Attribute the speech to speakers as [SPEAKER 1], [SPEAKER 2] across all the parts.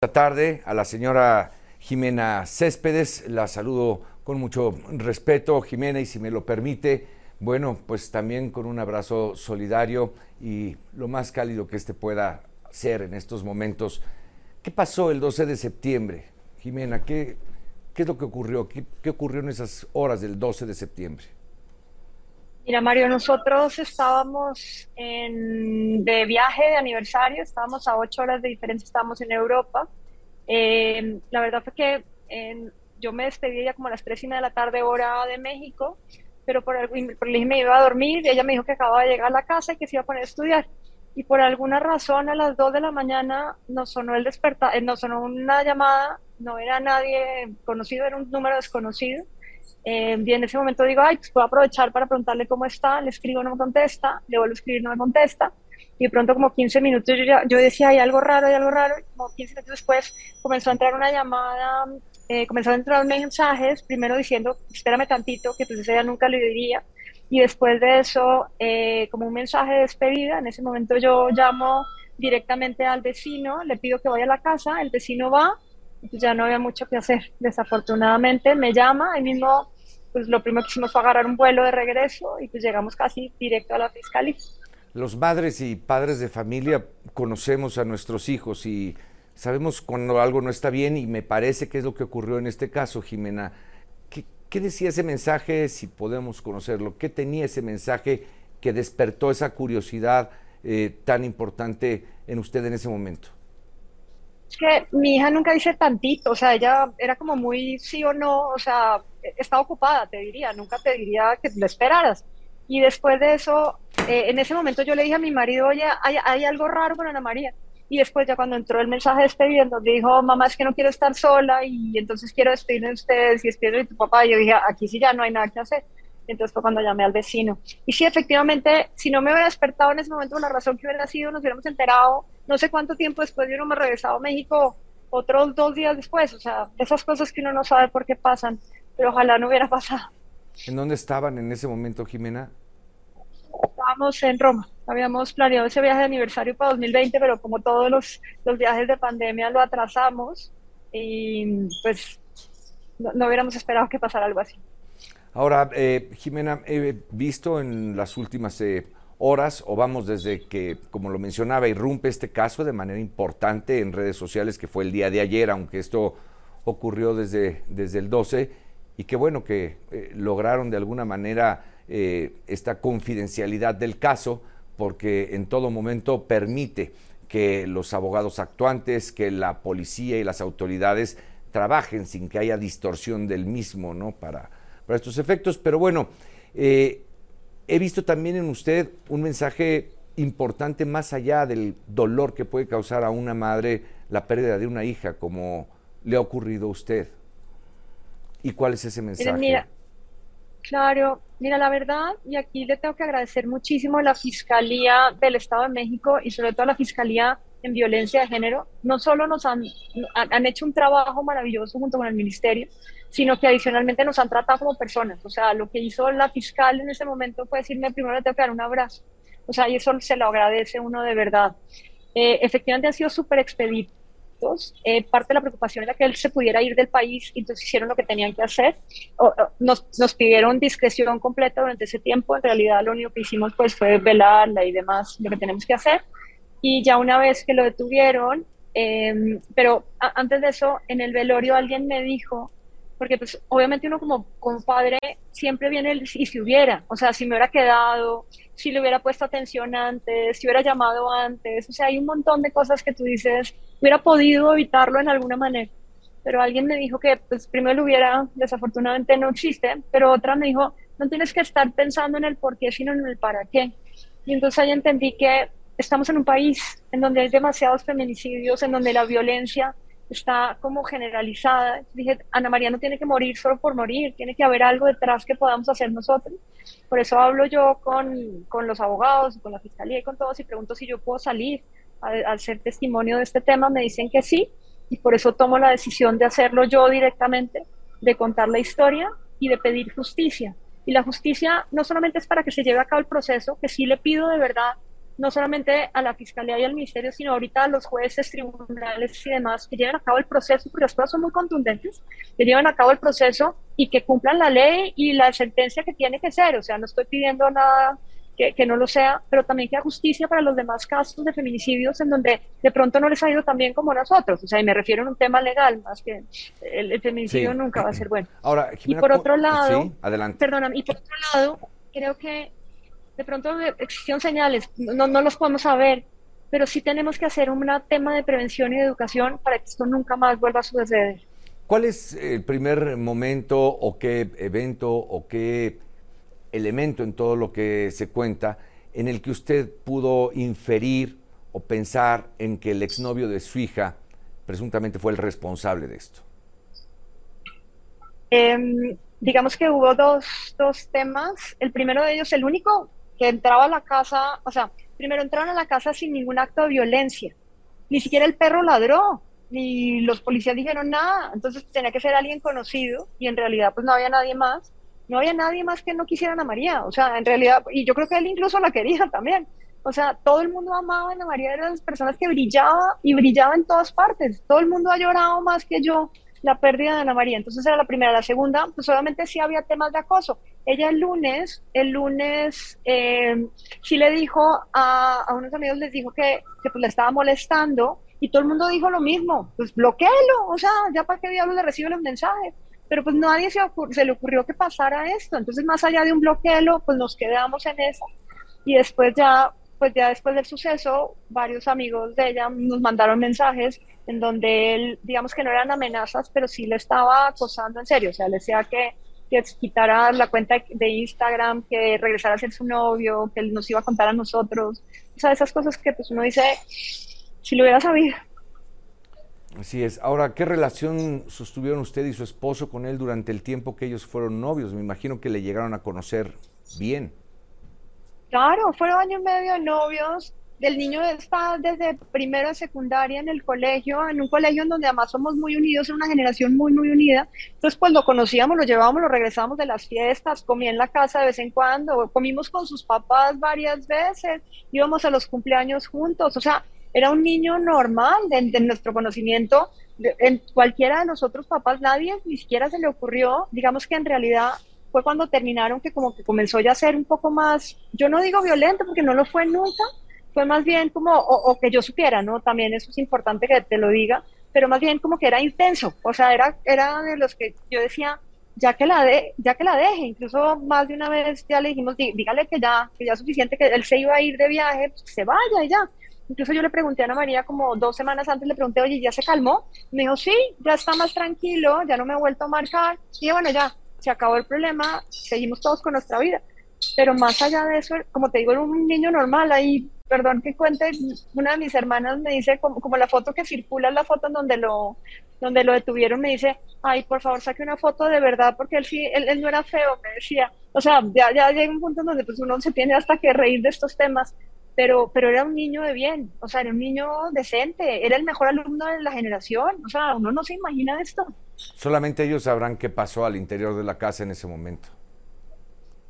[SPEAKER 1] Esta tarde a la señora Jimena Céspedes, la saludo con mucho respeto, Jimena, y si me lo permite, bueno, pues también con un abrazo solidario y lo más cálido que este pueda ser en estos momentos. ¿Qué pasó el 12 de septiembre? Jimena, ¿qué, es lo que ocurrió? ¿Qué, ¿Qué ocurrió en esas horas del 12 de septiembre?
[SPEAKER 2] Mira, Mario, nosotros estábamos en, de viaje de aniversario, estábamos a ocho horas de diferencia, estábamos en Europa. Eh, la verdad fue que yo me despedí ya como a las tres y media de la tarde, hora de México, pero por por me iba a dormir y ella me dijo que acababa de llegar a la casa y que se iba a poner a estudiar. Y por alguna razón a las dos de la mañana nos sonó el despertar, eh, nos sonó una llamada, no era nadie conocido, era un número desconocido eh, y en ese momento digo, ay, pues puedo aprovechar para preguntarle cómo está, le escribo, no me contesta, le vuelvo a escribir, no me contesta. Y de pronto como 15 minutos yo, ya, yo decía, hay algo raro, hay algo raro. Y como 15 minutos después comenzó a entrar una llamada, eh, comenzó a entrar mensajes, primero diciendo, espérame tantito, que pues ella nunca le diría. Y después de eso, eh, como un mensaje de despedida, en ese momento yo llamo directamente al vecino, le pido que vaya a la casa, el vecino va, ya no había mucho que hacer. Desafortunadamente me llama, ahí mismo pues lo primero que hicimos fue agarrar un vuelo de regreso y pues llegamos casi directo a la fiscalía.
[SPEAKER 1] Los madres y padres de familia conocemos a nuestros hijos y sabemos cuando algo no está bien y me parece que es lo que ocurrió en este caso, Jimena. ¿Qué, decía ese mensaje, si podemos conocerlo? ¿Qué tenía ese mensaje que despertó esa curiosidad eh, tan importante en usted en ese momento?
[SPEAKER 2] Que mi hija nunca dice tantito, o sea, ella era como muy sí o no, o sea, estaba ocupada, te diría, nunca te diría que lo esperaras. Y después de eso, eh, en ese momento yo le dije a mi marido, oye, hay, algo raro con Ana María. Y después ya cuando entró el mensaje de despediendo, dijo, mamá, es que no quiero estar sola y entonces quiero despedirme de ustedes y despedirme de tu papá. Y yo dije, aquí sí ya no hay nada que hacer. Entonces fue cuando llamé al vecino. Y sí, efectivamente, si no me hubiera despertado en ese momento, la razón que hubiera sido, nos hubiéramos enterado, no sé cuánto tiempo después, yo no me regresado a México otros dos días después. O sea, esas cosas que uno no sabe por qué pasan, pero ojalá no hubiera pasado.
[SPEAKER 1] ¿En dónde estaban en ese momento, Jimena?
[SPEAKER 2] Estábamos en Roma. Habíamos planeado ese viaje de aniversario para 2020, pero como todos los, los viajes de pandemia lo atrasamos y pues no, no hubiéramos esperado que pasara algo así.
[SPEAKER 1] Ahora, eh, Jimena, he visto en las últimas eh, horas, o vamos desde que, como lo mencionaba, irrumpe este caso de manera importante en redes sociales, que fue el día de ayer, aunque esto ocurrió desde, desde el 12, y qué bueno que eh, lograron de alguna manera esta confidencialidad del caso, porque en todo momento permite que los abogados actuantes, que la policía y las autoridades trabajen sin que haya distorsión del mismo, ¿no? Para, para estos efectos. Pero bueno, eh, he visto también en usted un mensaje importante más allá del dolor que puede causar a una madre la pérdida de una hija, como le ha ocurrido a usted. ¿Y cuál es ese mensaje?
[SPEAKER 2] Mira, claro, mira, la verdad, y aquí le tengo que agradecer muchísimo a la Fiscalía del Estado de México y sobre todo a la Fiscalía en Violencia de Género. No solo nos han, han hecho un trabajo maravilloso junto con el Ministerio, sino que adicionalmente nos han tratado como personas. O sea, lo que hizo la fiscal en ese momento fue decirme, primero le tengo que dar un abrazo. O sea, y eso se lo agradece uno de verdad. Eh, efectivamente han sido súper expeditos. Eh, parte de la preocupación era que él se pudiera ir del país, entonces hicieron lo que tenían que hacer. nos, nos, pidieron discreción completa durante ese tiempo. En realidad, lo único que hicimos pues, fue velarla y demás, lo que tenemos que hacer. Y ya una vez que lo detuvieron, eh, pero antes de eso, en el velorio alguien me dijo porque pues obviamente uno como, como padre siempre viene el y si hubiera, o sea, si me hubiera quedado, si le hubiera puesto atención antes, si hubiera llamado antes, o sea, hay un montón de cosas que tú dices, hubiera podido evitarlo en alguna manera, pero alguien me dijo que pues primero lo hubiera, desafortunadamente no existe, pero otra me dijo, no tienes que estar pensando en el por qué, sino en el para qué. Y entonces ahí entendí que estamos en un país en donde hay demasiados feminicidios, en donde la violencia está como generalizada. Dije, Ana María no tiene que morir solo por morir, tiene que haber algo detrás que podamos hacer nosotros. Por eso hablo yo con, con los abogados, con la fiscalía y con todos y pregunto si yo puedo salir al ser testimonio de este tema. Me dicen que sí y por eso tomo la decisión de hacerlo yo directamente, de contar la historia y de pedir justicia. Y la justicia no solamente es para que se lleve a cabo el proceso, que sí le pido de verdad no solamente a la Fiscalía y al Ministerio, sino ahorita a los jueces, tribunales y demás que lleven a cabo el proceso, porque las pruebas son muy contundentes, que lleven a cabo el proceso y que cumplan la ley y la sentencia que tiene que ser. O sea, no estoy pidiendo nada que, que, no lo sea, pero también que haya justicia para los demás casos de feminicidios en donde de pronto no les ha ido tan bien como nosotros. O sea, y me refiero a un tema legal, más que el, feminicidio nunca va a ser bueno.
[SPEAKER 1] Ahora,
[SPEAKER 2] y por otro lado,
[SPEAKER 1] sí, adelante.
[SPEAKER 2] Perdóname, y por otro lado, creo que de pronto existen señales, no, no los podemos saber, pero sí tenemos que hacer un tema de prevención y de educación para que esto nunca más vuelva a suceder.
[SPEAKER 1] ¿Cuál es el primer momento o qué evento o qué elemento en todo lo que se cuenta en el que usted pudo inferir o pensar en que el exnovio de su hija presuntamente fue el responsable de esto?
[SPEAKER 2] Eh, digamos que hubo dos, dos temas. El primero de ellos, el único que entraba a la casa, o sea, primero entraron a la casa sin ningún acto de violencia. Ni siquiera el perro ladró, ni los policías dijeron nada. Entonces tenía que ser alguien conocido y en realidad pues no había nadie más. No había nadie más que no quisieran a María. O sea, en realidad, y yo creo que él incluso la quería también. O sea, todo el mundo amaba a Ana María, eran las personas que brillaba y brillaba en todas partes. Todo el mundo ha llorado más que yo la pérdida de Ana María. Entonces era la primera. La segunda, pues obviamente sí había temas de acoso. Ella el lunes, el lunes eh, sí le dijo a, a, unos amigos, les dijo que, que pues le estaba molestando y todo el mundo dijo lo mismo, pues bloqueelo, o sea, ya para qué diablos le recibe los mensajes. Pero pues nadie se, se le ocurrió que pasara esto. Entonces más allá de un bloqueelo, pues nos quedamos en eso. Y después ya, pues ya después del suceso, varios amigos de ella nos mandaron mensajes en donde él, digamos que no eran amenazas, pero sí le estaba acosando en serio, o sea, le decía que, que quitara la cuenta de Instagram, que regresara a ser su novio, que él nos iba a contar a nosotros, o sea, esas cosas que pues uno dice, si lo hubiera sabido.
[SPEAKER 1] Así es. Ahora, ¿qué relación sostuvieron usted y su esposo con él durante el tiempo que ellos fueron novios? Me imagino que le llegaron a conocer bien.
[SPEAKER 2] Claro, fueron año y medio de novios el niño está desde primero a secundaria en el colegio, en un colegio en donde además somos muy unidos, en una generación muy, muy unida. Entonces, pues lo conocíamos, lo llevábamos, lo regresábamos de las fiestas, comía en la casa de vez en cuando, comimos con sus papás varias veces, íbamos a los cumpleaños juntos, o sea, era un niño normal de, nuestro conocimiento. en cualquiera de los otros papás, nadie ni siquiera se le ocurrió, digamos que en realidad fue cuando terminaron que como que comenzó ya a ser un poco más, yo no digo violento porque no lo fue nunca, fue más bien como, o, que yo supiera, ¿no? También eso es importante que te lo diga, pero más bien como que era intenso, o sea, era, era de los que yo decía, ya que la de, ya que la deje, incluso más de una vez ya le dijimos, dígale que ya, que ya es suficiente, que él se iba a ir de viaje, pues, se vaya y ya. Incluso yo le pregunté a Ana María como dos semanas antes, le pregunté, oye, ¿ya se calmó? Me dijo, sí, ya está más tranquilo, ya no me ha vuelto a marcar. Y bueno, ya, se acabó el problema, seguimos todos con nuestra vida. Pero más allá de eso, como te digo, era un niño normal ahí perdón que cuente, una de mis hermanas me dice, como, como, la foto que circula, la foto en donde lo, donde lo detuvieron, me dice, ay, por favor, saque una foto de verdad, porque él sí, él, él no era feo, me decía. O sea, ya, ya llega un punto en donde pues uno se tiene hasta que reír de estos temas, pero, pero era un niño de bien, o sea, era un niño decente, era el mejor alumno de la generación, o sea, uno no se imagina esto.
[SPEAKER 1] Solamente ellos sabrán qué pasó al interior de la casa en ese momento.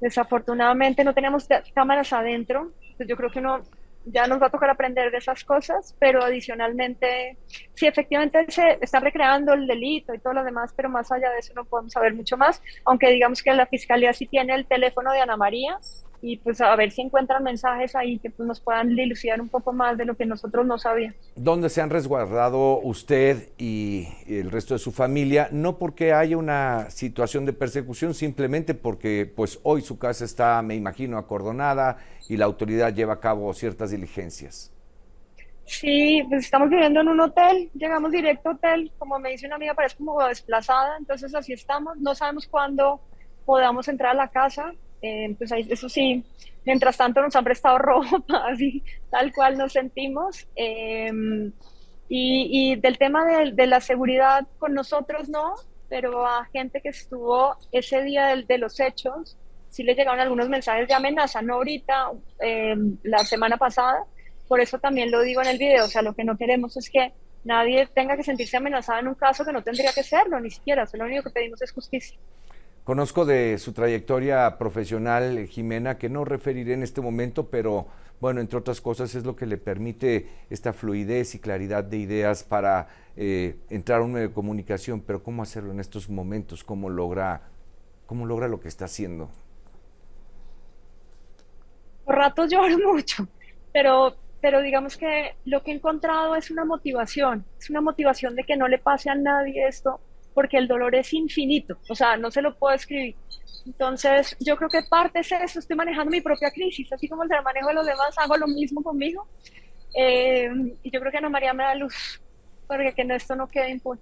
[SPEAKER 2] Desafortunadamente no teníamos cámaras adentro, pues yo creo que uno ya nos va a tocar aprender de esas cosas, pero adicionalmente, sí, efectivamente se está recreando el delito y todo lo demás, pero más allá de eso no podemos saber mucho más, aunque digamos que la Fiscalía sí tiene el teléfono de Ana María y pues a ver si encuentran mensajes ahí que pues, nos puedan dilucidar un poco más de lo que nosotros no sabíamos.
[SPEAKER 1] ¿Dónde se han resguardado usted y el resto de su familia? No porque haya una situación de persecución, simplemente porque pues hoy su casa está, me imagino, acordonada y la autoridad lleva a cabo ciertas diligencias.
[SPEAKER 2] Sí, pues estamos viviendo en un hotel, llegamos directo a hotel, como me dice una amiga, parece como desplazada, entonces así estamos, no sabemos cuándo podamos entrar a la casa, eh, pues eso sí, mientras tanto nos han prestado ropa, así tal cual nos sentimos. Em, y, del tema de, la seguridad con nosotros no, pero a gente que estuvo ese día de, los hechos, sí le llegaron algunos mensajes de amenaza, no ahorita, em, la semana pasada. Por eso también lo digo en el video, o sea, lo que no queremos es que nadie tenga que sentirse amenazado en un caso que no tendría que serlo, ni siquiera. O lo único que pedimos es justicia.
[SPEAKER 1] Conozco de su trayectoria profesional, Jimena, que no referiré en este momento, pero bueno, entre otras cosas es lo que le permite esta fluidez y claridad de ideas para eh, entrar a un medio de comunicación, pero ¿cómo hacerlo en estos momentos? ¿Cómo logra, cómo logra lo que está haciendo?
[SPEAKER 2] Por ratos lloro mucho, pero, pero digamos que lo que he encontrado es una motivación, es una motivación de que no le pase a nadie esto, porque el dolor es infinito, o sea, no se lo puedo escribir. Entonces, yo creo que parte es eso, estoy manejando mi propia crisis, así como el manejo de los demás, hago lo mismo conmigo. Eh, y yo creo que Ana María me da luz, porque que esto no quede impune.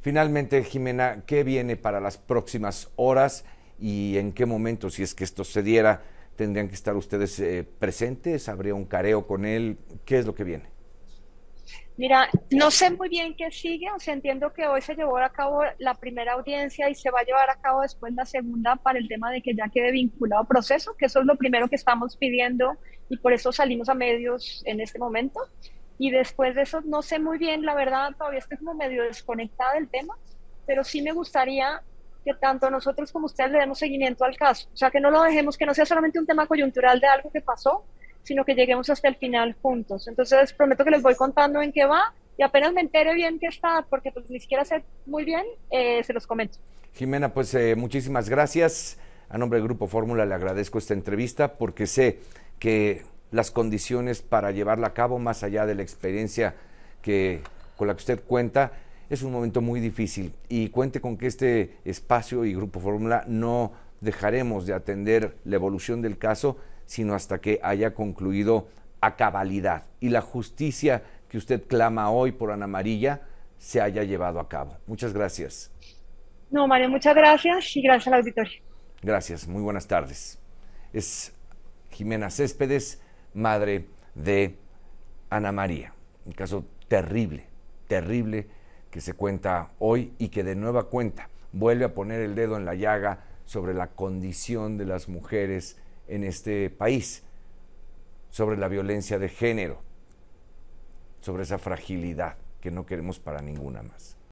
[SPEAKER 1] Finalmente, Jimena, ¿qué viene para las próximas horas y en qué momento, si es que esto se diera, tendrían que estar ustedes eh, presentes? ¿Habría un careo con él? ¿Qué es lo que viene?
[SPEAKER 2] Mira, no sé muy bien qué sigue, o sea, entiendo que hoy se llevó a cabo la primera audiencia y se va a llevar a cabo después la segunda para el tema de que ya quede vinculado proceso, que eso es lo primero que estamos pidiendo y por eso salimos a medios en este momento. Y después de eso, no sé muy bien, la verdad, todavía estoy como medio desconectada del tema, pero sí me gustaría que tanto nosotros como ustedes le demos seguimiento al caso, o sea, que no lo dejemos, que no sea solamente un tema coyuntural de algo que pasó, sino que lleguemos hasta el final juntos. Entonces, prometo que les voy contando en qué va y apenas me entere bien qué está, porque pues ni siquiera sé muy bien, eh, se los comento.
[SPEAKER 1] Jimena, pues eh, muchísimas gracias. A nombre del Grupo Fórmula le agradezco esta entrevista porque sé que las condiciones para llevarla a cabo, más allá de la experiencia que, con la que usted cuenta, es un momento muy difícil. Y cuente con que este espacio y Grupo Fórmula no dejaremos de atender la evolución del caso sino hasta que haya concluido a cabalidad y la justicia que usted clama hoy por Ana María se haya llevado a cabo. Muchas gracias.
[SPEAKER 2] No, Mario, muchas gracias y gracias al auditorio.
[SPEAKER 1] Gracias, muy buenas tardes. Es Jimena Céspedes, madre de Ana María. Un caso terrible, terrible que se cuenta hoy y que de nueva cuenta vuelve a poner el dedo en la llaga sobre la condición de las mujeres en este país sobre la violencia de género, sobre esa fragilidad que no queremos para ninguna más.